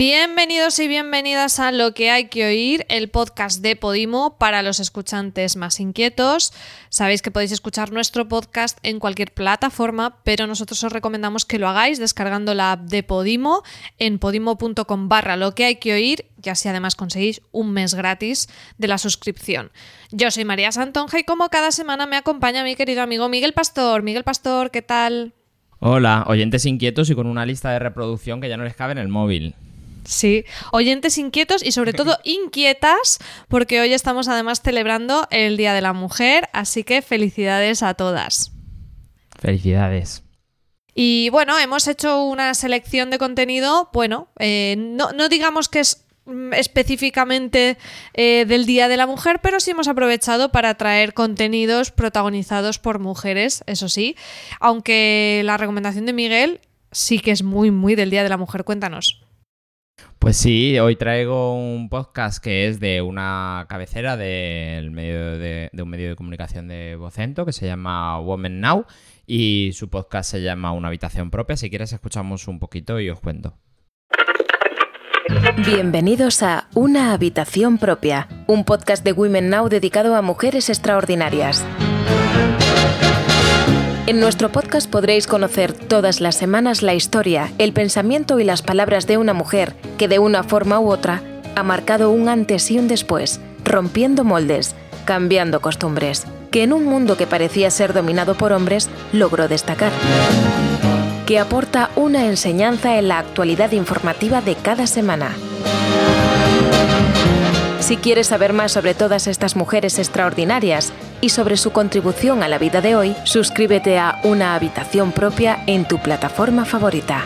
Bienvenidos y bienvenidas a Lo que hay que oír, el podcast de Podimo para los escuchantes más inquietos. Sabéis que podéis escuchar nuestro podcast en cualquier plataforma, pero nosotros os recomendamos que lo hagáis descargando la app de Podimo en podimo.com barra lo que hay que oír y así además conseguís un mes gratis de la suscripción. Yo soy María Santonja y como cada semana me acompaña mi querido amigo Miguel Pastor. Miguel Pastor, ¿qué tal? Hola, oyentes inquietos y con una lista de reproducción que ya no les cabe en el móvil. Sí, oyentes inquietos y sobre todo inquietas, porque hoy estamos además celebrando el Día de la Mujer, así que felicidades a todas. Felicidades. Y bueno, hemos hecho una selección de contenido, bueno, eh, no, digamos que es mm, específicamente eh, del Día de la Mujer, pero sí hemos aprovechado para traer contenidos protagonizados por mujeres, eso sí, aunque la recomendación de Miguel sí que es muy, muy del Día de la Mujer. Cuéntanos. Pues sí, hoy traigo un podcast que es de una cabecera del medio de, un medio de comunicación de Vocento que se llama Women Now y su podcast se llama Una habitación propia. Si quieres escuchamos un poquito y os cuento. Bienvenidos a Una habitación propia, un podcast de Women Now dedicado a mujeres extraordinarias. En nuestro podcast podréis conocer todas las semanas la historia, el pensamiento y las palabras de una mujer que de una forma u otra ha marcado un antes y un después, rompiendo moldes, cambiando costumbres, que en un mundo que parecía ser dominado por hombres logró destacar. Que aporta una enseñanza en la actualidad informativa de cada semana. Si quieres saber más sobre todas estas mujeres extraordinarias y sobre su contribución a la vida de hoy, suscríbete a Una habitación propia en tu plataforma favorita.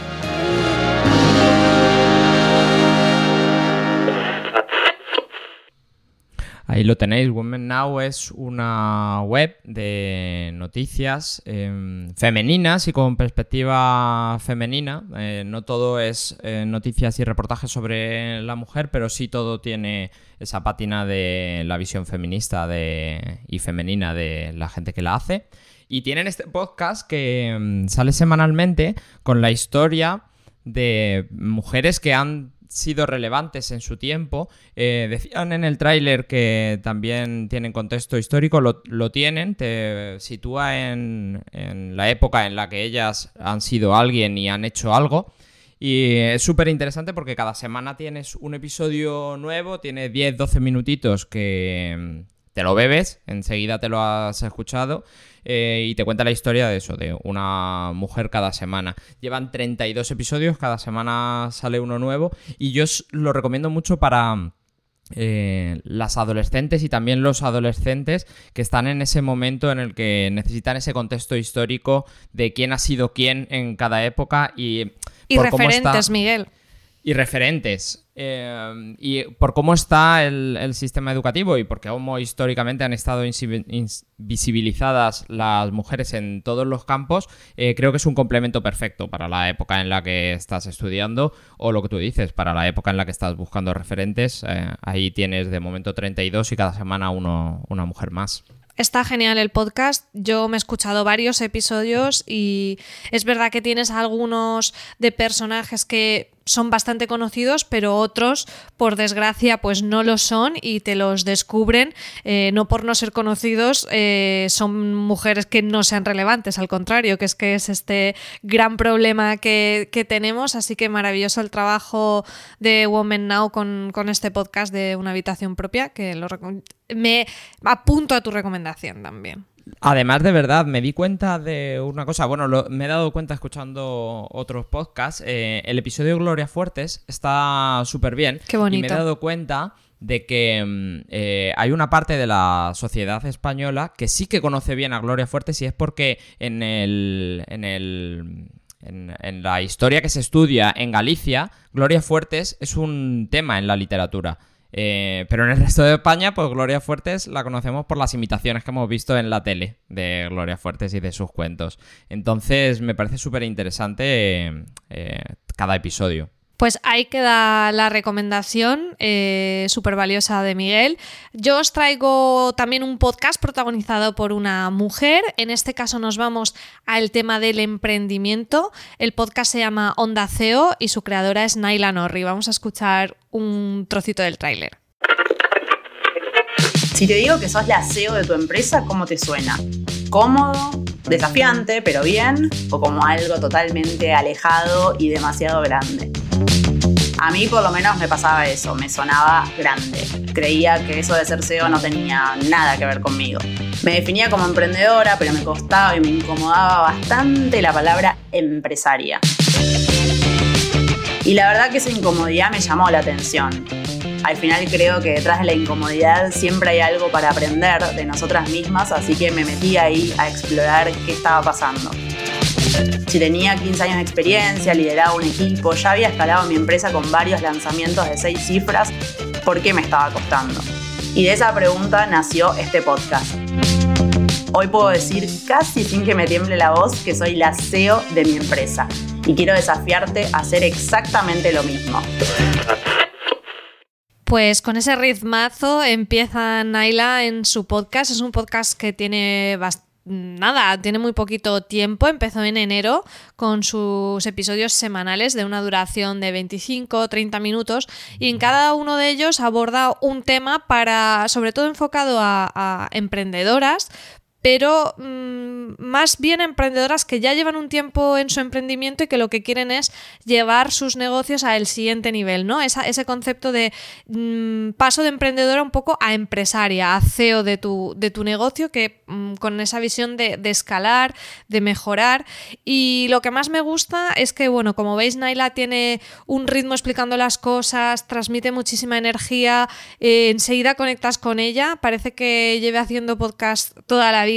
Ahí lo tenéis, Women Now es una web de noticias em, femeninas y con perspectiva femenina. Eh, no todo es eh, noticias y reportajes sobre la mujer, pero sí todo tiene esa pátina de la visión feminista y femenina de la gente que la hace. Y tienen este podcast que em, sale semanalmente con la historia de mujeres que han sido relevantes en su tiempo. Eh, decían en el tráiler que también tienen contexto histórico, lo, tienen, te sitúa en, la época en la que ellas han sido alguien y han hecho algo. Y es súper interesante porque cada semana tienes un episodio nuevo, tiene 10-12 minutitos que te lo bebes, enseguida te lo has escuchado eh, y te cuenta la historia de eso, de una mujer cada semana. Llevan 32 episodios, cada semana sale uno nuevo y yo lo recomiendo mucho para... Eh, las adolescentes y también los adolescentes que están en ese momento en el que necesitan ese contexto histórico de quién ha sido quién en cada época y... Y referentes, Miguel y referentes. Eh, y por cómo está el, sistema educativo y por cómo históricamente han estado invisibilizadas las mujeres en todos los campos, eh, creo que es un complemento perfecto para la época en la que estás estudiando o lo que tú dices, para la época en la que estás buscando referentes. Eh, ahí tienes de momento 32 y cada semana uno, una mujer más. Está genial el podcast. Yo me he escuchado varios episodios y es verdad que tienes algunos de personajes que son bastante conocidos, pero otros, por desgracia, pues no lo son y te los descubren. Eh, no por no ser conocidos, eh, son mujeres que no sean relevantes, al contrario, que es que es este gran problema que, tenemos. Así que maravilloso el trabajo de Women Now con, este podcast de una habitación propia, que lo me apunto a tu recomendación también. Además, de verdad, me di cuenta de una cosa. Bueno, me he dado cuenta escuchando otros podcasts. Eh, el episodio de Gloria Fuertes está súper bien. Qué bonito. Y me he dado cuenta de que mm, eh, hay una parte de la sociedad española que sí que conoce bien a Gloria Fuertes y es porque en el. En el en, la historia que se estudia en Galicia, Gloria Fuertes es un tema en la literatura. Eh, pero en el resto de España, pues Gloria Fuertes la conocemos por las imitaciones que hemos visto en la tele de Gloria Fuertes y de sus cuentos. Entonces me parece súper interesante eh, cada episodio. Pues ahí queda la recomendación eh, súper valiosa de Miguel. Yo os traigo también un podcast protagonizado por una mujer. En este caso nos vamos al tema del emprendimiento. El podcast se llama Onda CEO y su creadora es Naila Norri. Vamos a escuchar un trocito del tráiler. Si te digo que sos la CEO de tu empresa, ¿cómo te suena? ¿Cómodo? ¿Desafiante, pero bien? ¿O como algo totalmente alejado y demasiado grande? A mí por lo menos me pasaba eso, me sonaba grande. Creía que eso de ser CEO no tenía nada que ver conmigo. Me definía como emprendedora, pero me costaba y me incomodaba bastante la palabra empresaria. Y la verdad que esa incomodidad me llamó la atención. Al final creo que detrás de la incomodidad siempre hay algo para aprender de nosotras mismas, así que me metí ahí a explorar qué estaba pasando. Si tenía 15 años de experiencia, lideraba un equipo, ya había escalado mi empresa con varios lanzamientos de 6 cifras, ¿por qué me estaba costando? Y de esa pregunta nació este podcast. Hoy puedo decir casi sin que me tiemble la voz que soy la CEO de mi empresa y quiero desafiarte a hacer exactamente lo mismo. Pues con ese ritmazo empieza Naila en su podcast. Es un podcast que tiene bastante nada, tiene muy poquito tiempo, empezó en enero con sus episodios semanales de una duración de 25 30 minutos y en cada uno de ellos aborda un tema para, sobre todo enfocado a, a emprendedoras, pero mmm, más bien emprendedoras que ya llevan un tiempo en su emprendimiento y que lo que quieren es llevar sus negocios al siguiente nivel, ¿no? Ese concepto de mmm, paso de emprendedora un poco a empresaria, a CEO de tu, de tu negocio, que mmm, con esa visión de, de, escalar, de mejorar. Y lo que más me gusta es que, bueno, como veis, Naila tiene un ritmo explicando las cosas, transmite muchísima energía, eh, enseguida conectas con ella, parece que lleve haciendo podcast toda la vida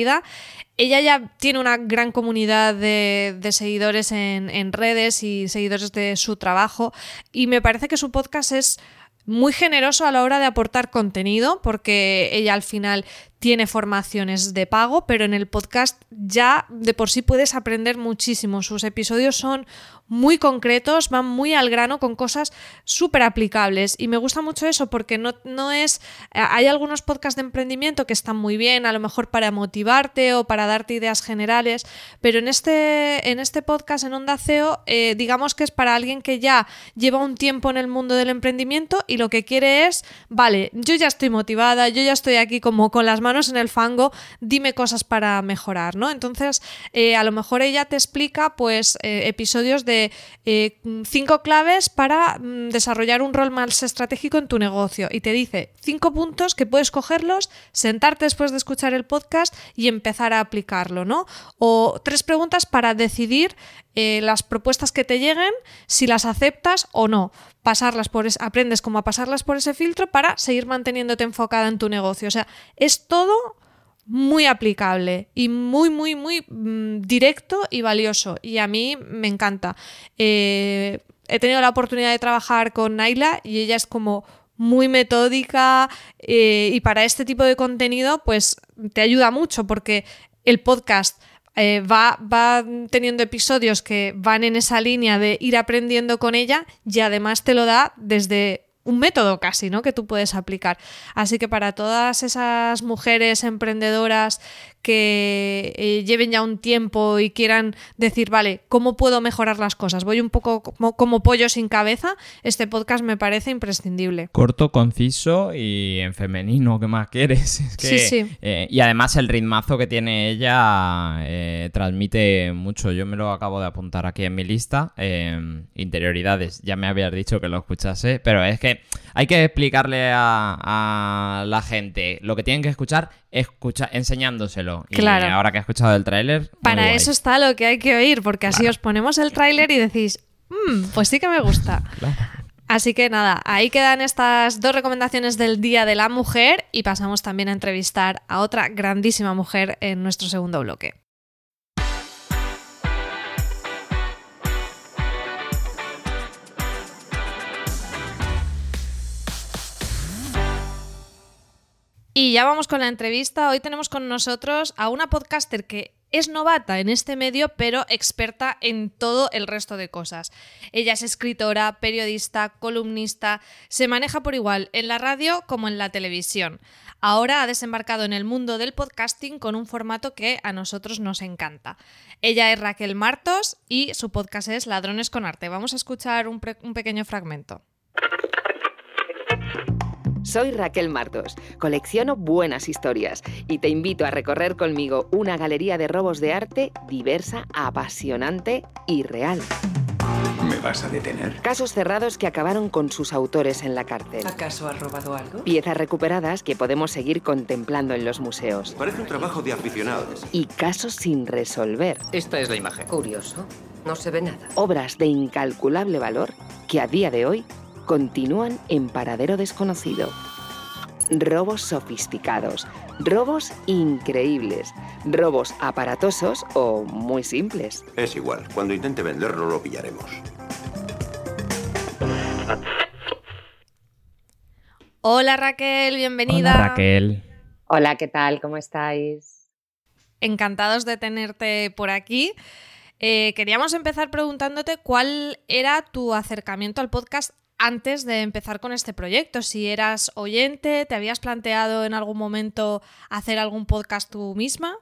Ella ya tiene una gran comunidad de, seguidores en, redes y seguidores de su trabajo. Y me parece que su podcast es muy generoso a la hora de aportar contenido porque ella al final tiene formaciones de pago, pero en el podcast ya de por sí puedes aprender muchísimo. Sus episodios son muy concretos, van muy al grano con cosas súper aplicables y me gusta mucho eso porque no, no es... Hay algunos podcasts de emprendimiento que están muy bien, a lo mejor para motivarte o para darte ideas generales, pero en este, en este podcast en Onda CEO eh, digamos que es para alguien que ya lleva un tiempo en el mundo del emprendimiento y lo que quiere es, vale, yo ya estoy motivada, yo ya estoy aquí como con las manos en el fango, dime cosas para mejorar, ¿no? Entonces, eh, a lo mejor ella te explica pues eh, episodios de eh, cinco claves para mm, desarrollar un rol más estratégico en tu negocio y te dice cinco puntos que puedes cogerlos, sentarte después de escuchar el podcast y empezar a aplicarlo, ¿no? O tres preguntas para decidir eh, las propuestas que te lleguen, si las aceptas o no. Pasarlas por es, aprendes cómo a pasarlas por ese filtro para seguir manteniéndote enfocada en tu negocio. O sea, es todo muy aplicable y muy, muy, muy mmm, directo y valioso. Y a mí me encanta. Eh, he tenido la oportunidad de trabajar con Naila y ella es como muy metódica eh, y para este tipo de contenido pues te ayuda mucho porque el podcast eh, va, va, teniendo episodios que van en esa línea de ir aprendiendo con ella y además te lo da desde un método casi, ¿no? Que tú puedes aplicar. Así que para todas esas mujeres emprendedoras que eh, lleven ya un tiempo y quieran decir, vale, ¿cómo puedo mejorar las cosas? Voy un poco como, como, pollo sin cabeza. Este podcast me parece imprescindible. Corto, conciso y en femenino, ¿qué más quieres? Es que, sí, sí. Eh, y además el ritmazo que tiene ella eh, transmite mucho. Yo me lo acabo de apuntar aquí en mi lista. Interioridades, ya me habías dicho que lo escuchase, pero es que hay que explicarle a, a la gente lo que tienen que escuchar escucha, enseñándoselo. Claro. Y ahora que he escuchado el tráiler... Para eso está lo que hay que oír, porque así Claro. os ponemos el tráiler y decís, "Mm, pues sí que me gusta. Claro. Así que nada, ahí quedan estas dos recomendaciones del Día de la Mujer y pasamos también a entrevistar a otra grandísima mujer en nuestro segundo bloque. Y ya vamos con la entrevista. Hoy tenemos con nosotros a una podcaster que es novata en este medio, pero experta en todo el resto de cosas. Ella es escritora, periodista, columnista, se maneja por igual en la radio como en la televisión. Ahora ha desembarcado en el mundo del podcasting con un formato que a nosotros nos encanta. Ella es Raquel Martos y su podcast es Ladrones con Arte. Vamos a escuchar un, un pequeño fragmento. Soy Raquel Martos, colecciono buenas historias y te invito a recorrer conmigo una galería de robos de arte diversa, apasionante y real. ¿Me vas a detener? Casos cerrados que acabaron con sus autores en la cárcel. ¿Acaso has robado algo? Piezas recuperadas que podemos seguir contemplando en los museos. Parece un trabajo de aficionados. Y casos sin resolver. Esta es la imagen. Curioso. No se ve nada. Obras de incalculable valor que a día de hoy continúan en paradero desconocido. Robos sofisticados, robos increíbles, robos aparatosos o muy simples. Es igual, cuando intente venderlo lo pillaremos. Hola Raquel, bienvenida. Hola Raquel. Hola, ¿qué tal? ¿Cómo estáis? Encantados de tenerte por aquí. Eh, queríamos empezar preguntándote cuál era tu acercamiento al podcast antes de empezar con este proyecto. Si eras oyente, ¿te habías planteado en algún momento hacer algún podcast tú misma?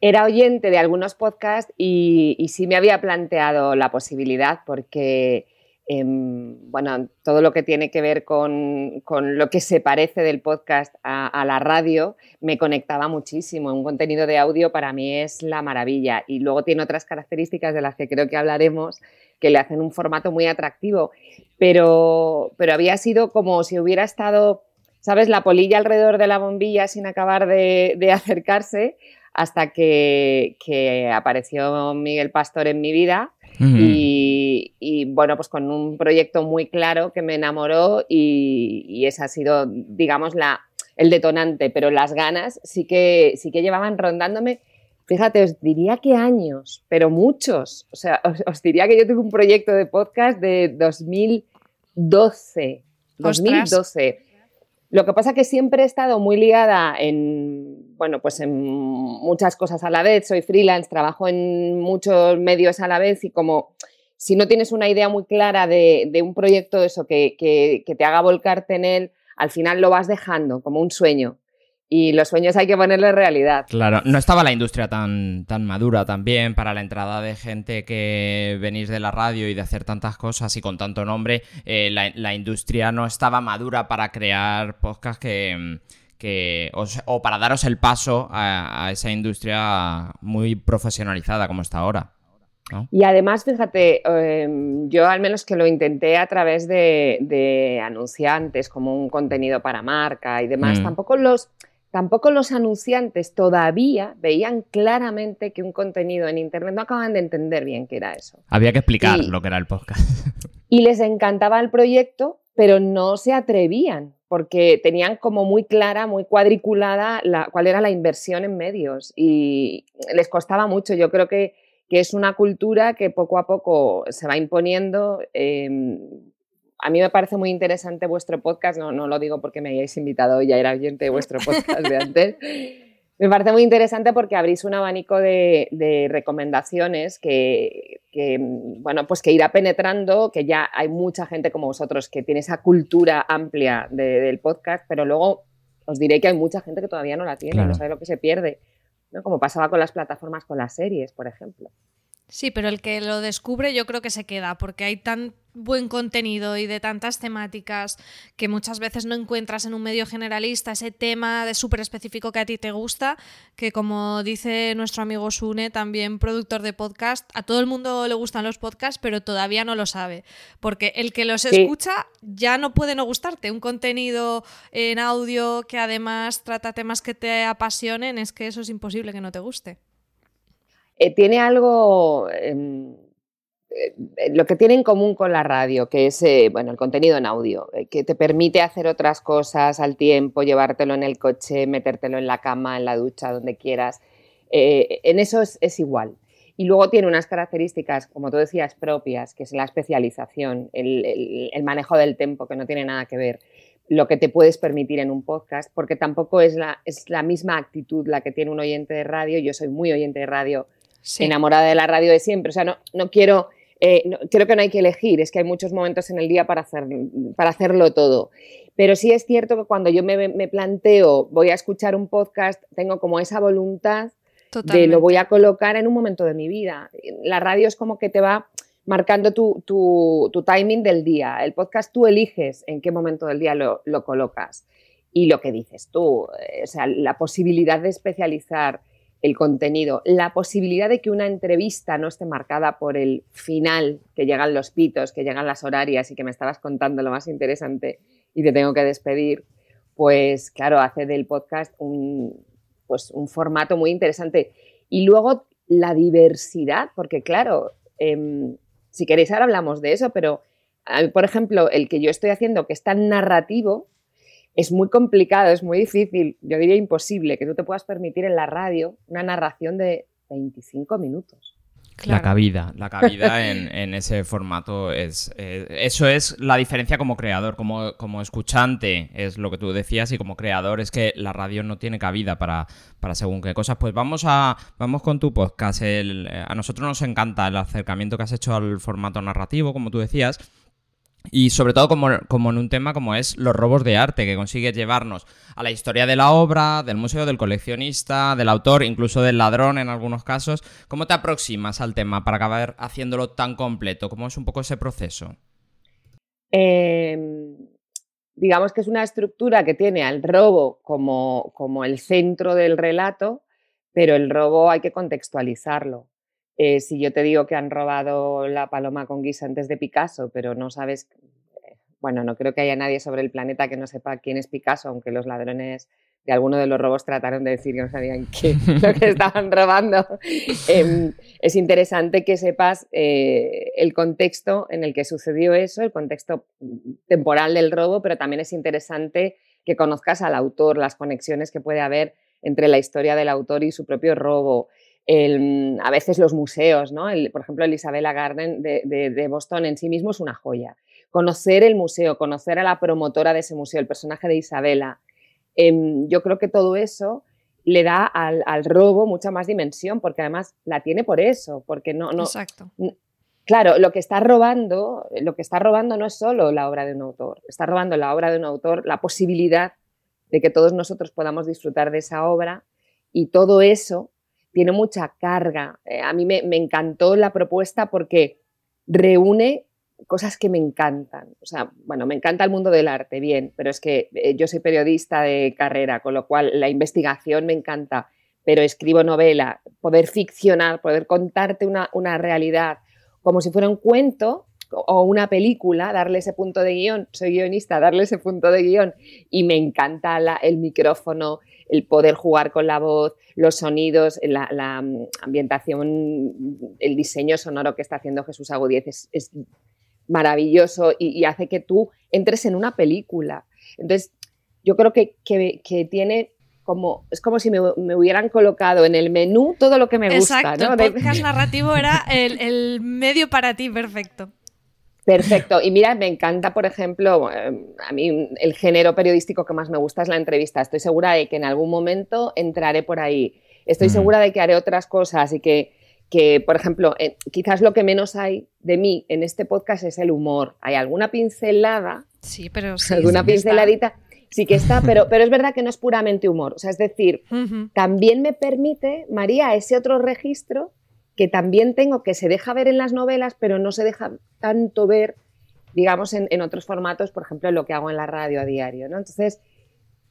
Era oyente de algunos podcasts y, sí me había planteado la posibilidad porque, em, bueno, todo lo que tiene que ver con, lo que se parece del podcast a, la radio me conectaba muchísimo. Un contenido de audio para mí es la maravilla y luego tiene otras características de las que creo que hablaremos que le hacen un formato muy atractivo, pero, pero había sido como si hubiera estado, ¿sabes?, la polilla alrededor de la bombilla sin acabar de, acercarse hasta que, apareció Miguel Pastor en mi vida. y, bueno, pues con un proyecto muy claro que me enamoró y, y ese ha sido, digamos, la, el detonante, pero las ganas sí que, sí que llevaban rondándome Fíjate, os diría que años, pero muchos. O sea, os, diría que yo tuve un proyecto de podcast de 2012. 2012. Lo que pasa es que siempre he estado muy ligada en, bueno, pues en muchas cosas a la vez. Soy freelance, trabajo en muchos medios a la vez y como si no tienes una idea muy clara de, un proyecto de eso que, que, que te haga volcarte en él, al final lo vas dejando como un sueño y los sueños hay que ponerle realidad. Claro, no estaba la industria tan, tan madura también para la entrada de gente que venís de la radio y de hacer tantas cosas y con tanto nombre. Eh, la, industria no estaba madura para crear podcasts que, que o, para daros el paso a, esa industria muy profesionalizada como está ahora. Y además, fíjate, em, yo al menos que lo intenté a través de, anunciantes, como un contenido para marca y demás, mm. tampoco los Tampoco los anunciantes todavía veían claramente que un contenido en Internet no acaban de entender bien qué era eso. Había que explicar lo que era el podcast. Y les encantaba el proyecto, pero no se atrevían porque tenían como muy clara, muy cuadriculada la, cuál era la inversión en medios y les costaba mucho. Yo creo que, es una cultura que poco a poco se va imponiendo. Em, a mí me parece muy interesante vuestro podcast, no, no lo digo porque me hayáis invitado, ya era oyente de vuestro podcast de antes. Me parece muy interesante porque abrís un abanico de, recomendaciones que, bueno, pues que irá penetrando, que ya hay mucha gente como vosotros que tiene esa cultura amplia del podcast, pero luego os diré que hay mucha gente que todavía no la tiene, no sabe lo que se pierde, ¿no? como pasaba con las plataformas, con las series, por ejemplo. Sí, pero el que lo descubre yo creo que se queda, porque hay tan buen contenido y de tantas temáticas que muchas veces no encuentras en un medio generalista ese tema de súper específico que a ti te gusta, que como dice nuestro amigo Sune, también productor de podcast, a todo el mundo le gustan los podcasts, pero todavía no lo sabe, porque el que los escucha ya no puede no gustarte. Un contenido en audio que además trata temas que te apasionen, es que eso es imposible que no te guste. Eh, tiene algo, em, eh, lo que tiene en común con la radio, que es eh, bueno, el contenido en audio, que te permite hacer otras cosas al tiempo, llevártelo en el coche, metértelo en la cama, en la ducha, donde quieras. en eso es, igual. Y luego tiene unas características, como tú decías, propias, que es la especialización, el, el manejo del tempo, que no tiene nada que ver lo que te puedes permitir en un podcast, porque tampoco es la, es la misma actitud la que tiene un oyente de radio. Yo soy muy oyente de radio, enamorada de la radio de siempre. O sea, no, no quiero, eh, creo que no hay que elegir, es que hay muchos momentos en el día para, hacer, para hacerlo todo. Pero sí es cierto que cuando yo me, me planteo, voy a escuchar un podcast, tengo como esa voluntad de lo voy a colocar en un momento de mi vida. La radio es como que te va marcando tu, timing del día. El podcast tú eliges en qué momento del día lo, colocas. Y lo que dices tú, o sea, la posibilidad de especializar el contenido, la posibilidad de que una entrevista no esté marcada por el final, que llegan los pitos, que llegan las horarias y que me estabas contando lo más interesante y te tengo que despedir, pues claro, hace del podcast un, pues, un formato muy interesante. Y luego la diversidad, porque claro, em, si queréis, ahora hablamos de eso, pero por ejemplo, el que yo estoy haciendo, que es tan narrativo, es muy complicado, es muy difícil, yo diría imposible, que tú te puedas permitir en la radio una narración de 25 minutos. La cabida, la cabida en, ese formato es... Eh, eso es la diferencia como creador, como, como escuchante es lo que tú decías y como creador es que la radio no tiene cabida para, para según qué cosas. Pues vamos a vamos con tu podcast. a nosotros nos encanta el acercamiento que has hecho al formato narrativo, como tú decías. Y sobre todo como, en un tema como es los robos de arte, que consigue llevarnos a la historia de la obra, del museo, del coleccionista, del autor, incluso del ladrón en algunos casos. ¿Cómo te aproximas al tema para acabar haciéndolo tan completo? ¿Cómo es un poco ese proceso? Em, digamos que es una estructura que tiene al robo como, como el centro del relato, pero el robo hay que contextualizarlo. Eh, si yo te digo que han robado la paloma con guisantes de Picasso, pero no sabes, eh, bueno, no creo que haya nadie sobre el planeta que no sepa quién es Picasso, aunque los ladrones de alguno de los robos trataron de decir que no sabían qué lo que estaban robando. Em, es interesante que sepas eh, el contexto en el que sucedió eso, el contexto temporal del robo, pero también es interesante que conozcas al autor, las conexiones que puede haber entre la historia del autor y su propio robo, a veces los museos, ¿no? por ejemplo, el Isabella Garden de, Boston en sí mismo es una joya. Conocer el museo, conocer a la promotora de ese museo, el personaje de Isabela, em, yo creo que todo eso le da al, robo mucha más dimensión, porque además la tiene por eso, porque no, no. Exacto. Claro, lo que está robando, lo que está robando no es solo la obra de un autor, está robando la obra de un autor, la posibilidad de que todos nosotros podamos disfrutar de esa obra y todo eso tiene mucha carga. Eh, a mí me, encantó la propuesta porque reúne cosas que me encantan. O sea, bueno, me encanta el mundo del arte, bien, pero es que eh, yo soy periodista de carrera, con lo cual la investigación me encanta, pero escribo novela, poder ficcionar, poder contarte una, realidad como si fuera un cuento o una película, darle ese punto de guion, soy guionista, darle ese punto de guion y me encanta el micrófono, el poder jugar con la voz, los sonidos, la, mm, ambientación, el diseño sonoro que está haciendo Jesús Agudíez es, maravilloso y, hace que tú entres en una película. Entonces, yo creo que, tiene como, es como si me, hubieran colocado en el menú todo lo que me gusta. Exacto, el podcast narrativo era el medio para ti perfecto. Perfecto. Y mira, me encanta, por ejemplo, em, a mí el género periodístico que más me gusta es la entrevista. Estoy segura de que en algún momento entraré por ahí. Estoy mm. segura de que haré otras cosas y que, que, por ejemplo, eh, quizás lo que menos hay de mí en este podcast es el humor. Hay alguna pincelada. Sí, pero sí. Alguna pinceladita. Sí que está, pero, pero es verdad que no es puramente humor. O sea, es decir, también me permite, María, ese otro registro que también tengo, que se deja ver en las novelas, pero no se deja tanto ver, digamos, en, otros formatos, por ejemplo, lo que hago en la radio a diario. Entonces,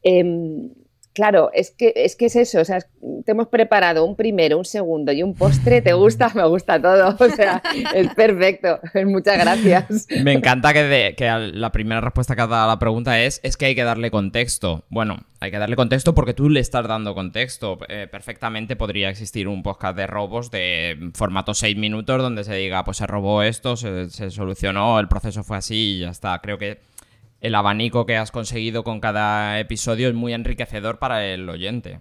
em, Claro, es que, es que es eso, o sea, te hemos preparado un primero, un segundo y un postre, ¿te gusta? Me gusta todo, o sea, es perfecto, muchas gracias. Me encanta que, la primera respuesta que has dado a la pregunta es, es que hay que darle contexto. Bueno, hay que darle contexto porque tú le estás dando contexto. Eh, perfectamente podría existir un podcast de robos de formato 6 minutos donde se diga, pues se robó esto, se, se solucionó, el proceso fue así y ya está. Creo que el abanico que has conseguido con cada episodio es muy enriquecedor para el oyente.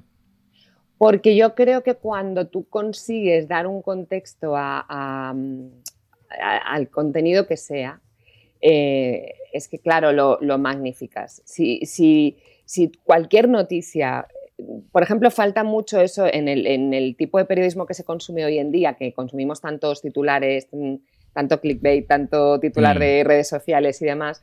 Porque yo creo que cuando tú consigues dar un contexto al contenido que sea, eh, es que, claro, lo, lo magnificas. Si, si, si, cualquier noticia, por ejemplo, falta mucho eso en el, en el, tipo de periodismo que se consume hoy en día, que consumimos tantos titulares, mm, tanto clickbait, tanto titular mm. de redes sociales y demás.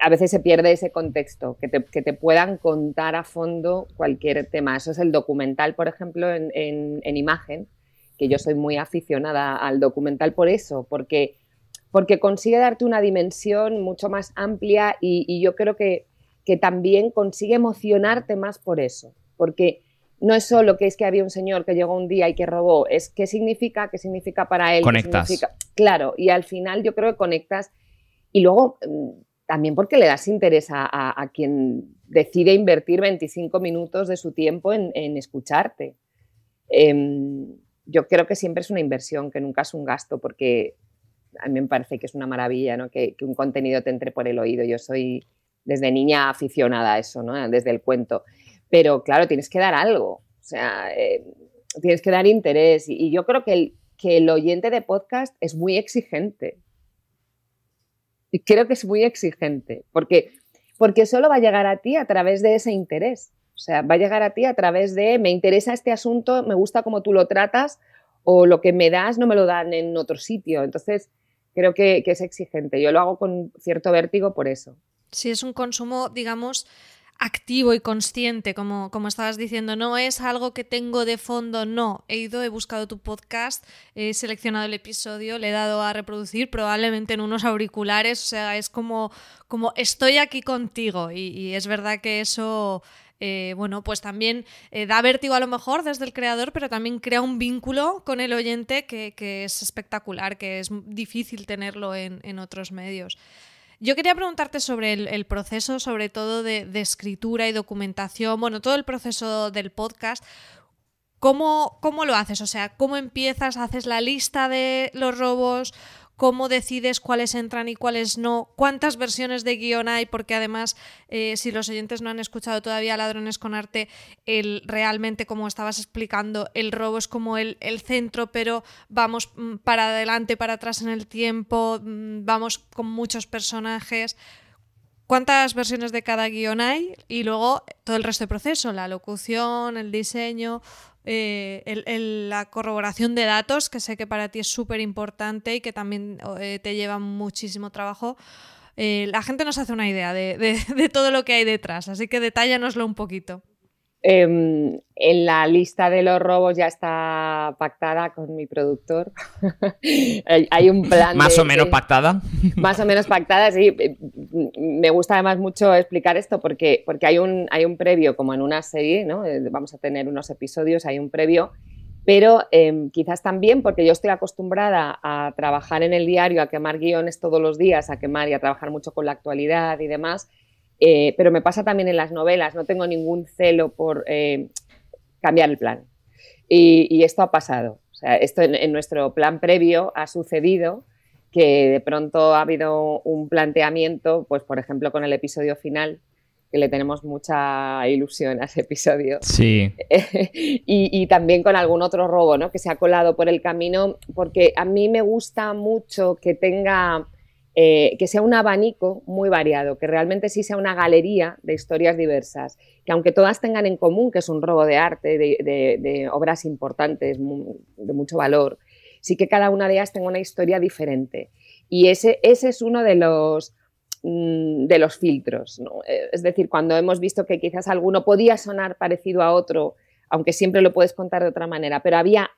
A veces se pierde ese contexto, que te, que te, puedan contar a fondo cualquier tema. Eso es el documental, por ejemplo, en, en, en imagen, que yo soy muy aficionada al documental por eso, porque porque consigue darte una dimensión mucho más amplia y, yo creo que, que, también consigue emocionarte más por eso, porque no es solo que es que había un señor que llegó un día y que robó, es qué significa, qué significa para él. Conectas. Claro, y al final yo creo que conectas y luego mm, también porque le das interés a, quien decide invertir 25 minutos de su tiempo en, escucharte. Em, yo creo que siempre es una inversión, que nunca es un gasto, porque a mí me parece que es una maravilla ¿no? que, un contenido te entre por el oído. Yo soy desde niña aficionada a eso, ¿no? desde el cuento. Pero claro, tienes que dar algo, o sea, eh, tienes que dar interés. Y, yo creo que el, que el oyente de podcast es muy exigente. Creo que es muy exigente, porque, porque solo va a llegar a ti a través de ese interés. O sea, va a llegar a ti a través de me interesa este asunto, me gusta cómo tú lo tratas o lo que me das no me lo dan en otro sitio. Entonces, creo que, es exigente. Yo lo hago con cierto vértigo por eso. Sí, es un consumo, digamos, activo y consciente, como, como estabas diciendo, no es algo que tengo de fondo, no, he ido, he buscado tu podcast, he seleccionado el episodio, le he dado a reproducir, probablemente en unos auriculares, o sea, es como, como estoy aquí contigo y es verdad que eso eh, bueno, pues también eh, da vértigo a lo mejor desde el creador, pero también crea un vínculo con el oyente que, es espectacular, que es difícil tenerlo en, otros medios. Yo quería preguntarte sobre el, proceso, sobre todo de, de, escritura y documentación, bueno, todo el proceso del podcast. ¿Cómo, ¿Cómo lo haces? O sea, ¿cómo empiezas? ¿Haces la lista de los robos? Cómo decides cuáles entran y cuáles no, cuántas versiones de guion hay, porque además, eh, si los oyentes no han escuchado todavía Ladrones con Arte, el, realmente, como estabas explicando, el robo es como el, centro, pero vamos mm, para adelante, para atrás en el tiempo, mm, vamos con muchos personajes. ¿Cuántas versiones de cada guion hay? Y luego todo el resto del proceso, la locución, el diseño, eh, la corroboración de datos, que sé que para ti es súper importante y que también eh, te lleva muchísimo trabajo. Eh, la gente nos hace una idea de, de, todo lo que hay detrás, así que detállanoslo un poquito. Em, en la lista de los robos ya está pactada con mi productor. hay un plan. Más o menos pactada. Más o menos pactada, sí. Me gusta además mucho explicar esto porque, porque hay, un, hay un previo, como en una serie, ¿no? Eh, vamos a tener unos episodios, hay un previo. Pero em, quizás también porque yo estoy acostumbrada a trabajar en el diario, a quemar guiones todos los días, a quemar y a trabajar mucho con la actualidad y demás eh, pero me pasa también en las novelas, no tengo ningún celo por eh, cambiar el plan. Y, esto ha pasado. O sea, esto en, nuestro plan previo ha sucedido que de pronto ha habido un planteamiento, pues por ejemplo con el episodio final, que le tenemos mucha ilusión a ese episodio. Sí. y, y, también con algún otro robo, ¿no? Que se ha colado por el camino, porque a mí me gusta mucho que tenga eh, que sea un abanico muy variado, que realmente sí sea una galería de historias diversas, que aunque todas tengan en común que es un robo de arte, de, obras importantes, de mucho valor, sí que cada una de ellas tenga una historia diferente. Y ese, ese es uno de los, mm, de los filtros. Eh, es decir, cuando hemos visto que quizás alguno podía sonar parecido a otro, aunque siempre lo puedes contar de otra manera, pero había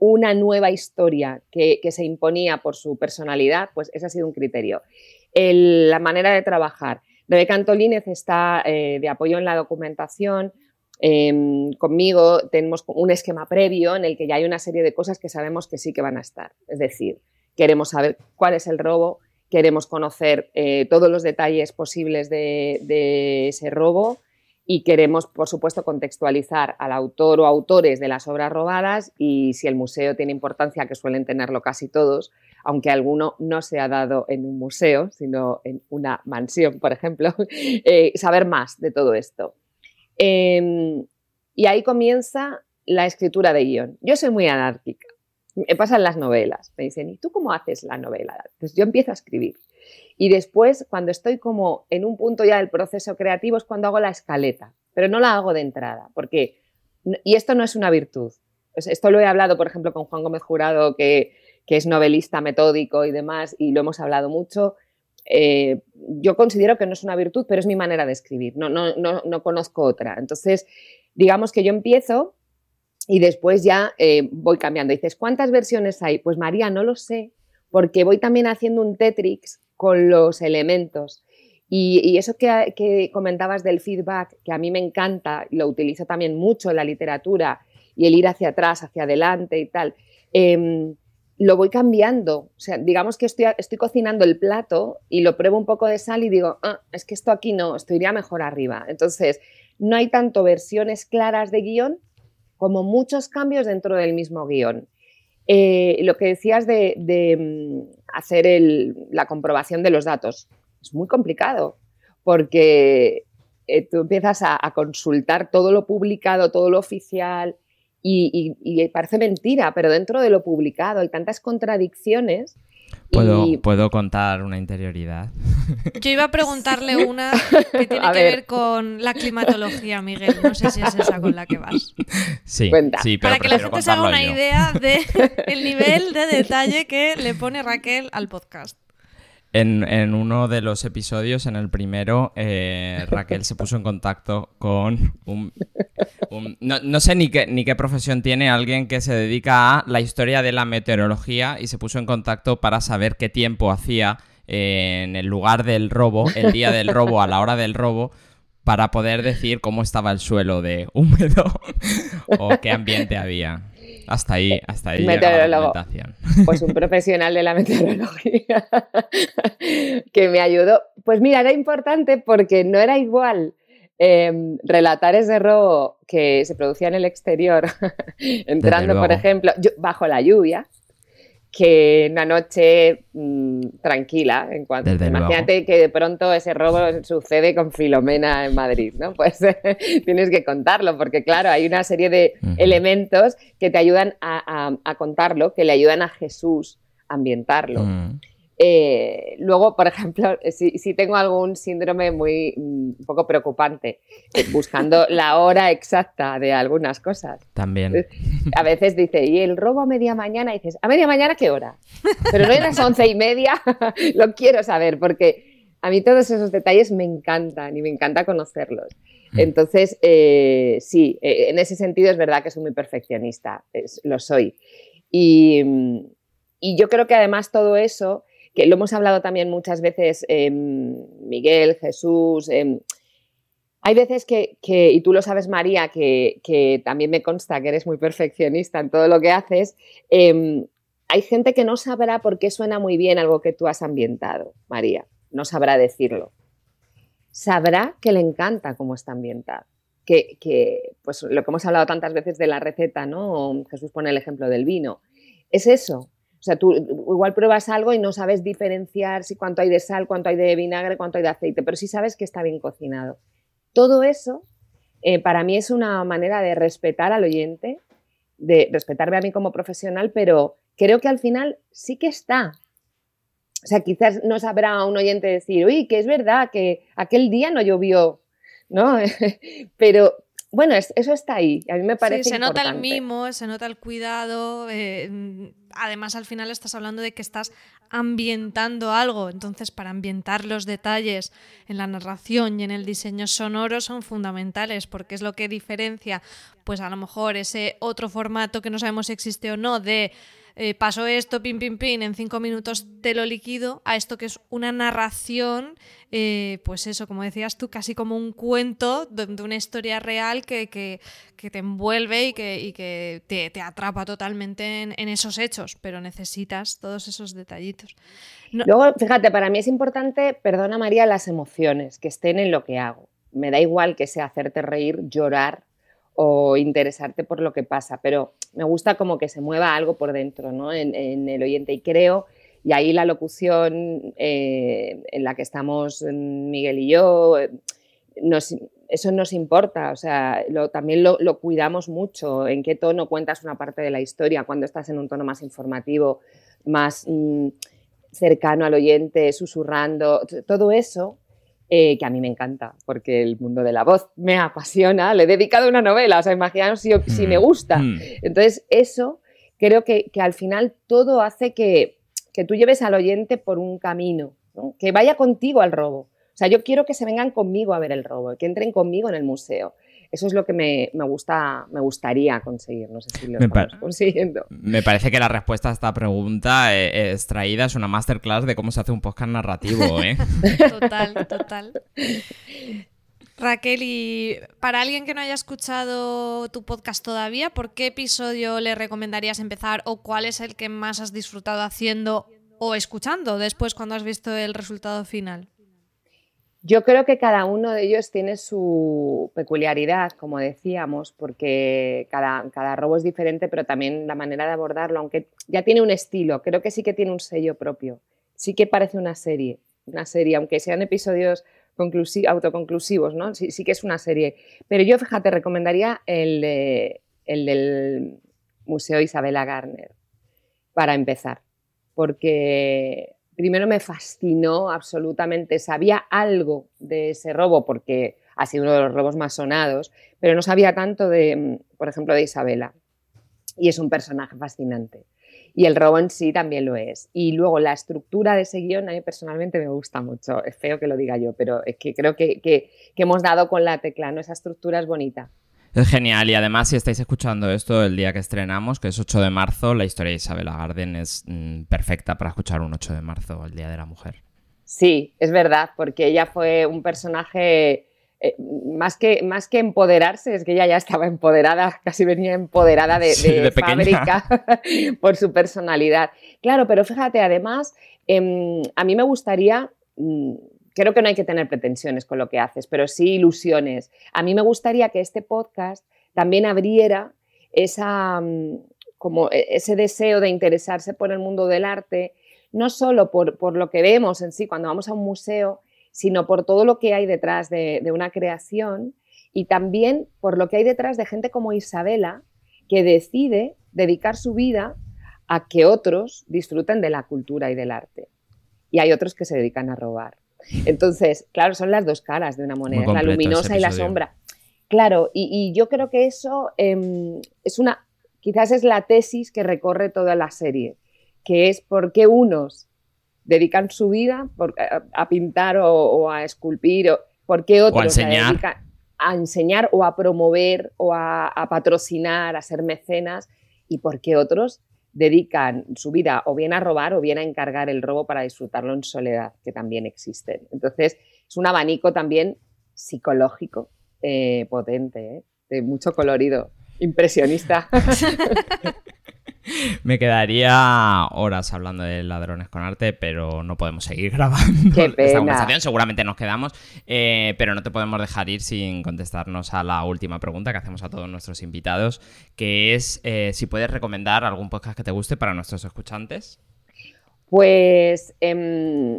una nueva historia que, se imponía por su personalidad, pues ese ha sido un criterio. la manera de trabajar. Rebeca Antolínez está eh, de apoyo en la documentación. Em, conmigo tenemos un esquema previo en el que ya hay una serie de cosas que sabemos que sí que van a estar. Es decir, queremos saber cuál es el robo, queremos conocer eh, todos los detalles posibles de ese robo, y queremos, por supuesto, contextualizar al autor o autores de las obras robadas y si el museo tiene importancia, que suelen tenerlo casi todos, aunque alguno no se ha dado en un museo, sino en una mansión, por ejemplo, eh, saber más de todo esto. Em, y ahí comienza la escritura de guion. Yo soy muy anárquica. Me pasan las novelas. Me dicen, ¿y tú cómo haces la novela? Pues yo empiezo a escribir. Y después, cuando estoy como en un punto ya del proceso creativo, es cuando hago la escaleta, pero no la hago de entrada, porque, y esto no es una virtud. Esto lo he hablado, por ejemplo, con Juan Gómez Jurado, que, es novelista metódico y demás, y lo hemos hablado mucho. Eh, yo considero que no es una virtud, pero es mi manera de escribir, no, no, no, no conozco otra. Entonces, digamos que yo empiezo y después ya eh, voy cambiando. Dices, ¿cuántas versiones hay? Pues María, no lo sé, porque voy también haciendo un Tetrix con los elementos. Y, eso que, comentabas del feedback, que a mí me encanta, lo utilizo también mucho en la literatura, y el ir hacia atrás, hacia adelante y tal, em, lo voy cambiando. O sea, digamos que estoy, estoy, cocinando el plato y lo pruebo un poco de sal y digo, ah, es que esto aquí no, esto iría mejor arriba. Entonces, no hay tanto versiones claras de guion como muchos cambios dentro del mismo guion. Eh, lo que decías de, mm, hacer la comprobación de los datos. Es muy complicado porque eh, tú empiezas a, consultar todo lo publicado, todo lo oficial y, parece mentira, pero dentro de lo publicado hay tantas contradicciones ¿Puedo, contar una interioridad? Yo iba a preguntarle una que tiene que ver. con la climatología, Miguel. No sé si es esa con la que vas. Sí, sí Para que la gente se haga una idea del nivel de detalle que le pone Raquel al podcast. En, uno de los episodios, en el primero, eh, Raquel se puso en contacto con un... no, sé ni qué, ni qué profesión tiene alguien que se dedica a la historia de la meteorología y se puso en contacto para saber qué tiempo hacía eh, en el lugar del robo, el día del robo, a la hora del robo, para poder decir cómo estaba el suelo de húmedo o qué ambiente había. Hasta ahí, hasta ahí. Meteorólogo. Pues un profesional de la meteorología que me ayudó. Pues mira, era importante porque no era igual em, relatar ese robo que se producía en el exterior, entrando, por ejemplo, bajo la lluvia, que una noche mm, tranquila. En cuanto, imagínate que de pronto ese robo sucede con Filomena en Madrid, ¿no? Pues tienes que contarlo, porque claro, hay una serie de elementos que te ayudan a, contarlo, que le ayudan a Jesús a ambientarlo. Eh, luego, por ejemplo, si, tengo algún síndrome muy un mm, poco preocupante, eh, buscando la hora exacta de algunas cosas. También. Eh, a veces dice, ¿y el robo a media mañana? Y dices, ¿a media mañana qué hora? Pero no las once y media, lo quiero saber, porque a mí todos esos detalles me encantan y me encanta conocerlos. Mm. Entonces, sí, en ese sentido es verdad que soy muy perfeccionista, lo soy. Y, y yo creo que además todo eso que lo hemos hablado también muchas veces, em, Miguel, Jesús. Em, hay veces que, y tú lo sabes, María, que, también me consta que eres muy perfeccionista en todo lo que haces. Em, hay gente que no sabrá por qué suena muy bien algo que tú has ambientado, María. No sabrá decirlo. Sabrá que le encanta cómo está ambientado. Que, que, pues lo que hemos hablado tantas veces de la receta, ¿no? Jesús pone el ejemplo del vino. Es eso, o sea, tú igual pruebas algo y no sabes diferenciar si cuánto hay de sal, cuánto hay de vinagre, cuánto hay de aceite, pero sí sabes que está bien cocinado. Todo eso eh, para mí es una manera de respetar al oyente, de respetarme a mí como profesional, pero creo que al final sí que está. O sea, quizás no sabrá un oyente decir, uy, que es verdad que aquel día no llovió, ¿no? pero bueno, eso está ahí. A mí me parece. Sí, se nota el mimo, se nota el cuidado. Eh, además, al final estás hablando de que estás ambientando algo. Entonces, para ambientar los detalles en la narración y en el diseño sonoro son fundamentales, porque es lo que diferencia, pues a lo mejor ese otro formato que no sabemos si existe o no de eh, pasó esto, pim, pim, pim, en cinco minutos te lo liquido, a esto que es una narración, eh, pues eso, como decías tú, casi como un cuento de, una historia real que, te envuelve y que, te, atrapa totalmente en, esos hechos, pero necesitas todos esos detallitos. Luego, fíjate, para mí es importante, perdona María, las emociones que estén en lo que hago. Me da igual que sea hacerte reír, llorar, o interesarte por lo que pasa, pero me gusta como que se mueva algo por dentro, ¿no? En, el oyente y creo, y ahí la locución eh, en la que estamos mm, Miguel y yo, eh, eso nos importa, o sea, también lo, cuidamos mucho, en qué tono cuentas una parte de la historia, cuando estás en un tono más informativo, más... Mm, cercano al oyente, susurrando, todo eso eh, que a mí me encanta, porque el mundo de la voz me apasiona, le he dedicado una novela, o sea, imaginaos si, si me mm, gusta. Mm. Entonces, eso creo que, al final todo hace que, tú lleves al oyente por un camino, que vaya contigo al robo. O sea, yo quiero que se vengan conmigo a ver el robo, que entren conmigo en el museo. Eso es lo que me, gusta, me gustaría conseguir. No sé si lo me estamos consiguiendo. Me parece que la respuesta a esta pregunta eh, extraída es una masterclass de cómo se hace un podcast narrativo. ¿eh? total, total. Raquel, y para alguien que no haya escuchado tu podcast todavía, ¿por qué episodio le recomendarías empezar o cuál es el que más has disfrutado haciendo o escuchando después cuando has visto el resultado final? Yo creo que cada uno de ellos tiene su peculiaridad, como decíamos, porque cada, cada, robo es diferente, pero también la manera de abordarlo, aunque ya tiene un estilo, creo que sí que tiene un sello propio. Sí que parece una serie, una serie, aunque sean episodios autoconclusivos, ¿no? Sí, que es una serie. Pero yo, fíjate, recomendaría el, el del Museo Isabella Garner para empezar, porque primero me fascinó absolutamente, sabía algo de ese robo porque ha sido uno de los robos más sonados, pero no sabía tanto de, mm, por ejemplo, de Isabela. Y es un personaje fascinante. Y el robo en sí también lo es. Y luego la estructura de ese guion a mí personalmente me gusta mucho. Es feo que lo diga yo, pero es que creo que, que hemos dado con la tecla, ¿no? Esa estructura es bonita. Es genial y además si estáis escuchando esto el día que estrenamos, que es 8 de marzo, la historia de Isabela Garden es mm, perfecta para escuchar un 8 de marzo, el Día de la Mujer. Sí, es verdad, porque ella fue un personaje eh, más, que, más que empoderarse, es que ella ya estaba empoderada, casi venía empoderada de, fábrica por su personalidad. Claro, pero fíjate, además, em, a mí me gustaría... Creo que no hay que tener pretensiones con lo que haces, pero sí ilusiones. A mí me gustaría que este podcast también abriera esa, mm, como e, ese deseo de interesarse por el mundo del arte, no solo por, lo que vemos en sí cuando vamos a un museo, sino por todo lo que hay detrás de, de una creación y también por lo que hay detrás de gente como Isabela, que decide dedicar su vida a que otros disfruten de la cultura y del arte. Y hay otros que se dedican a robar. Entonces, claro, son las dos caras de una moneda, la luminosa y la sombra. Claro, y, yo creo que eso em, es una, quizás es la tesis que recorre toda la serie, que es por qué unos dedican su vida a, pintar o, a esculpir, o por qué otros se dedican a enseñar o a promover o a, patrocinar, a ser mecenas, y por qué otros dedican su vida o bien a robar o bien a encargar el robo para disfrutarlo en soledad, que también existen. Entonces, es un abanico también psicológico eh, potente, ¿eh? de mucho colorido, impresionista. Me quedaría horas hablando de ladrones con arte, pero no podemos seguir grabando esta conversación. Seguramente nos quedamos, eh, pero no te podemos dejar ir sin contestarnos a la última pregunta que hacemos a todos nuestros invitados, que es eh, si puedes recomendar algún podcast que te guste para nuestros escuchantes. Pues, em,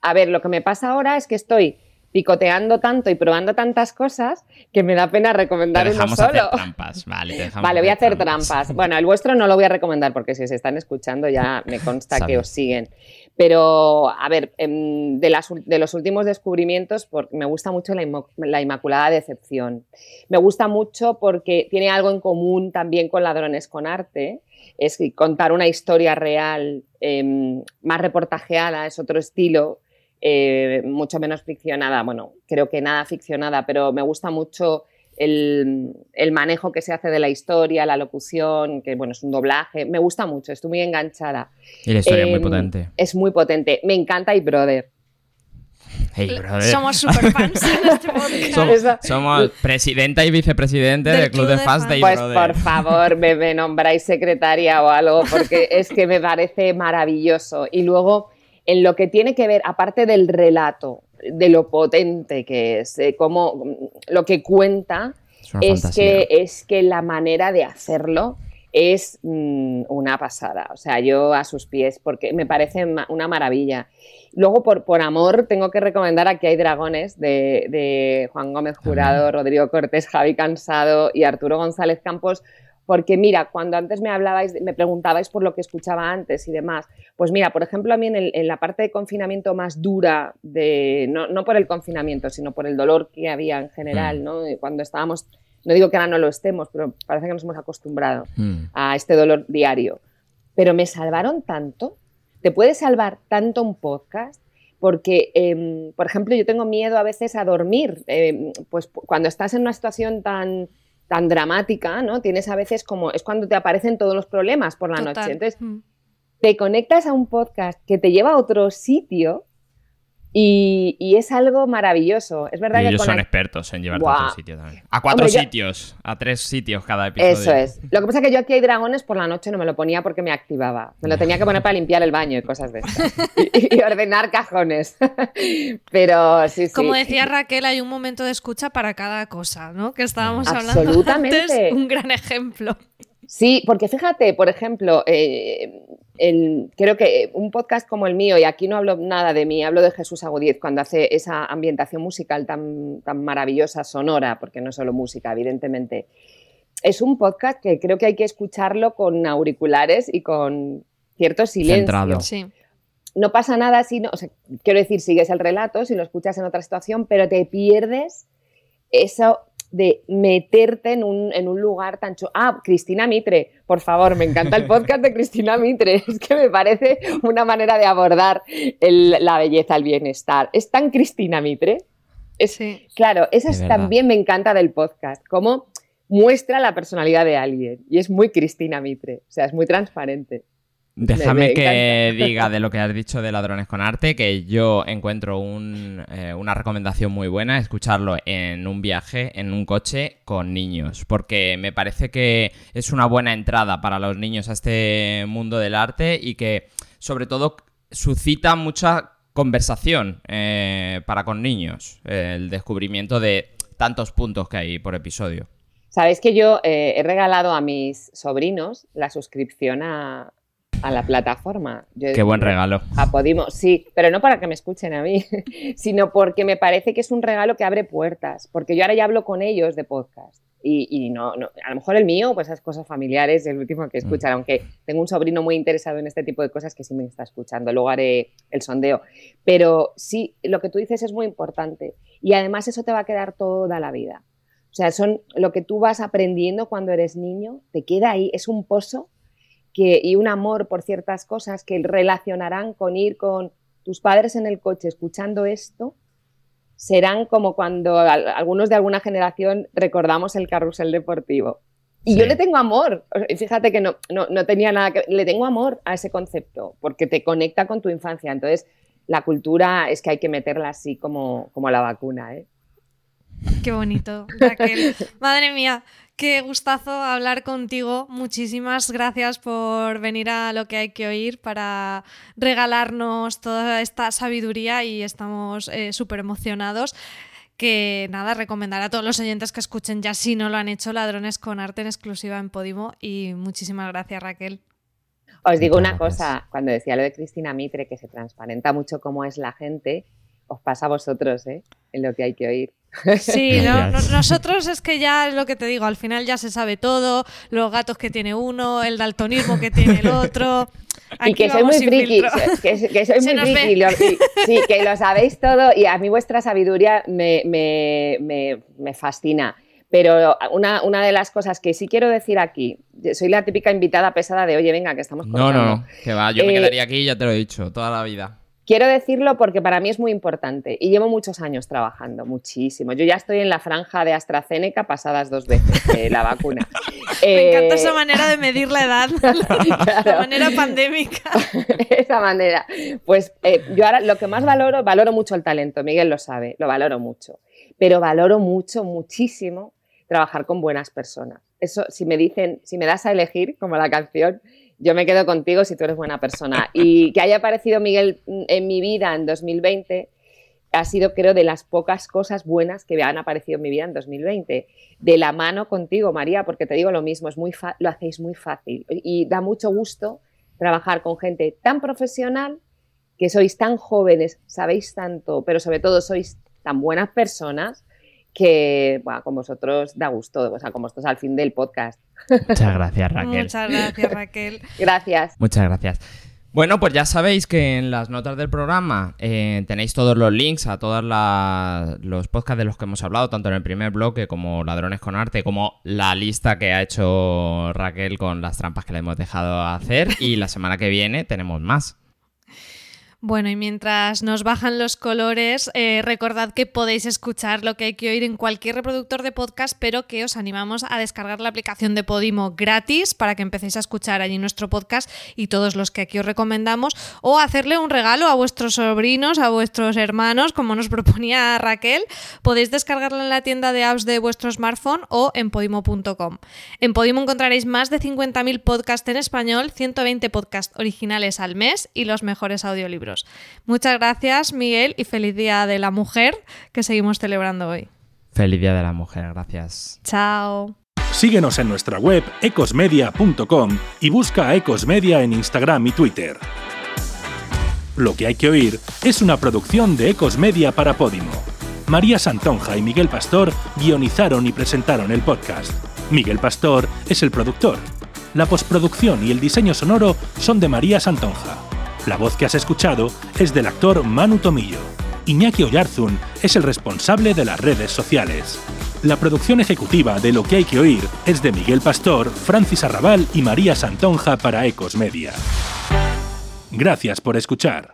a ver, lo que me pasa ahora es que estoy picoteando tanto y probando tantas cosas que me da pena recomendar uno solo. trampas. Vale, vale, voy a hacer trampas. Bueno, el vuestro no lo voy a recomendar porque si se están escuchando ya me consta que os siguen. Pero, a ver, em, de, de los últimos descubrimientos, me gusta mucho la, Inmaculada Decepción. Me gusta mucho porque tiene algo en común también con Ladrones con Arte. Es contar una historia real em, más reportajeada, es otro estilo eh, mucho menos ficcionada, bueno, creo que nada ficcionada, pero me gusta mucho el, manejo que se hace de la historia, la locución, que bueno, es un doblaje, me gusta mucho, estoy muy enganchada. Y la historia es muy em, potente. Es muy potente, me encanta y Brother. Hey, brother. Somos super fans este somos, somos, presidenta y vicepresidente del, Club, de, Fans de Pues por favor, me, me nombráis secretaria o algo, porque es que me parece maravilloso. Y luego en lo que tiene que ver, aparte del relato, de lo potente que es, de cómo lo que cuenta, es, que, es que la manera de hacerlo es mm, una pasada. O sea, yo a sus pies, porque me parece una maravilla. Luego, por, por amor, tengo que recomendar Aquí hay dragones de, Juan Gómez Jurado, Rodrigo Cortés, Javi Cansado y Arturo González Campos, Porque mira, cuando antes me hablabais, me preguntabais por lo que escuchaba antes y demás, pues mira, por ejemplo, a mí en, la parte de confinamiento más dura, de, no, por el confinamiento, sino por el dolor que había en general, mm. ¿no? Cuando estábamos, no digo que ahora no lo estemos, pero parece que nos hemos acostumbrado mm. a este dolor diario. Pero me salvaron tanto, te puede salvar tanto un podcast porque, em, por ejemplo, yo tengo miedo a veces a dormir, em, pues cuando estás en una situación tan, tan dramática, ¿no? Tienes a veces como, es cuando te aparecen todos los problemas por la noche. Entonces, mm. te conectas a un podcast que te lleva a otro sitio y, es algo maravilloso. Es verdad y que ellos son expertos en llevarte a otro sitio también. A cuatro sitios, a tres sitios cada episodio. Eso es. Lo que pasa es que yo aquí hay dragones por la noche no me lo ponía porque me activaba. Me lo tenía que poner para limpiar el baño y cosas de estas. y, ordenar cajones. Pero sí, sí. Como decía Raquel, hay un momento de escucha para cada cosa, ¿no? Que estábamos hablando antes. Un gran ejemplo. Sí, porque fíjate, por ejemplo, eh, creo que un podcast como el mío, y aquí no hablo nada de mí, hablo de Jesús Agudiez, cuando hace esa ambientación musical tan, tan maravillosa, sonora, porque no es solo música, evidentemente, es un podcast que creo que hay que escucharlo con auriculares y con cierto silencio. Sí. No pasa nada si no, quiero decir, sigues el relato, si lo escuchas en otra situación, pero te pierdes eso de meterte en un, en un lugar tan chulo. Ah, Cristina Mitre, por favor, me encanta el podcast de Cristina Mitre. Es que me parece una manera de abordar la belleza, el bienestar. ¿Es tan Cristina Mitre? Es, Claro, esa también me encanta del podcast, cómo muestra la personalidad de alguien. Y es muy Cristina Mitre, o sea, es muy transparente. Déjame que diga de lo que has dicho de Ladrones con Arte, que yo encuentro eh, una recomendación muy buena, escucharlo en un viaje, en un coche con niños, porque me parece que es una buena entrada para los niños a este mundo del arte y que sobre todo suscita mucha conversación eh, para con niños, el descubrimiento de tantos puntos que hay por episodio. Sabéis que yo eh, he regalado a mis sobrinos la suscripción a, a la plataforma. Qué buen regalo. A Podimo, sí, pero no para que me escuchen a mí, sino porque me parece que es un regalo que abre puertas, porque yo ahora ya hablo con ellos de podcast. Y, no, no, a lo mejor el mío, pues esas cosas familiares, el último que escuchar, mm. aunque tengo un sobrino muy interesado en este tipo de cosas que sí me está escuchando, luego haré el sondeo. Pero sí, lo que tú dices es muy importante y además eso te va a quedar toda la vida. O sea, son lo que tú vas aprendiendo cuando eres niño, te queda ahí, es un pozo y un amor por ciertas cosas que relacionarán con ir con tus padres en el coche escuchando esto, serán como cuando algunos de alguna generación recordamos el carrusel deportivo. Y yo le tengo amor, fíjate que no, no, tenía nada que... Le tengo amor a ese concepto, porque te conecta con tu infancia. Entonces, la cultura es que hay que meterla así como, como la vacuna. ¿eh? Qué bonito, Raquel. Madre mía, Qué gustazo hablar contigo. Muchísimas gracias por venir a lo que hay que oír para regalarnos toda esta sabiduría y estamos eh, súper emocionados. Que nada, recomendar a todos los oyentes que escuchen ya si no lo han hecho Ladrones con Arte en exclusiva en Podimo. Y muchísimas gracias, Raquel. Os digo una cosa, cuando decía lo de Cristina Mitre, que se transparenta mucho cómo es la gente, os pasa a vosotros, ¿eh? En lo que hay que oír. Sí, nosotros es que ya es lo que te digo, al final ya se sabe todo, los gatos que tiene uno, el daltonismo que tiene el otro. y que soy muy friki, que, soy muy friki, sí, que lo sabéis todo y a mí vuestra sabiduría me, fascina. Pero una, una, de las cosas que sí quiero decir aquí, soy la típica invitada pesada de, oye, venga, que estamos No, no, no, que va, yo me eh, quedaría aquí, ya te lo he dicho, toda la vida. Quiero decirlo porque para mí es muy importante y llevo muchos años trabajando, muchísimo. Yo ya estoy en la franja de AstraZeneca pasadas dos veces de la vacuna. Me encanta esa eh, manera de medir la edad, la manera pandémica. esa manera. Pues eh, yo ahora lo que más valoro, valoro mucho el talento, Miguel lo sabe, lo valoro mucho, pero valoro mucho, muchísimo trabajar con buenas personas. Eso, si me dicen, si me das a elegir, como la canción, yo me quedo contigo si tú eres buena persona. Y que haya aparecido Miguel en mi vida en 2020 ha sido, creo, de las pocas cosas buenas que me han aparecido en mi vida en 2020. De la mano contigo, María, porque te digo lo mismo, es muy lo hacéis muy fácil y da mucho gusto trabajar con gente tan profesional, que sois tan jóvenes, sabéis tanto, pero sobre todo sois tan buenas personas que bueno, con vosotros da gusto, o sea, con vosotros al fin del podcast. Muchas gracias, Raquel. Muchas gracias, Raquel. gracias. Muchas gracias. Bueno, pues ya sabéis que en las notas del programa eh, tenéis todos los links a todos los podcasts de los que hemos hablado, tanto en el primer bloque como Ladrones con Arte, como la lista que ha hecho Raquel con las trampas que le hemos dejado hacer. Y la semana que viene tenemos más. Bueno, y mientras nos bajan los colores, eh, recordad que podéis escuchar lo que hay que oír en cualquier reproductor de podcast, pero que os animamos a descargar la aplicación de Podimo gratis para que empecéis a escuchar allí nuestro podcast y todos los que aquí os recomendamos, o hacerle un regalo a vuestros sobrinos, a vuestros hermanos, como nos proponía Raquel. Podéis descargarla en la tienda de apps de vuestro smartphone o en podimo.com. En Podimo encontraréis más de 50.000 podcasts en español, 120 podcasts originales al mes y los mejores audiolibros. Muchas gracias, Miguel, y feliz Día de la Mujer que seguimos celebrando hoy. Feliz Día de la Mujer, gracias. Chao. Síguenos en nuestra web ecosmedia.com y busca a Ecosmedia en Instagram y Twitter. Lo que hay que oír es una producción de Ecosmedia para Podimo. María Santonja y Miguel Pastor guionizaron y presentaron el podcast. Miguel Pastor es el productor. La postproducción y el diseño sonoro son de María Santonja. La voz que has escuchado es del actor Manu Tomillo. Iñaki Oyarzun es el responsable de las redes sociales. La producción ejecutiva de Lo que hay que oír es de Miguel Pastor, Francis Arrabal y María Santonja para Ecos Media. Gracias por escuchar.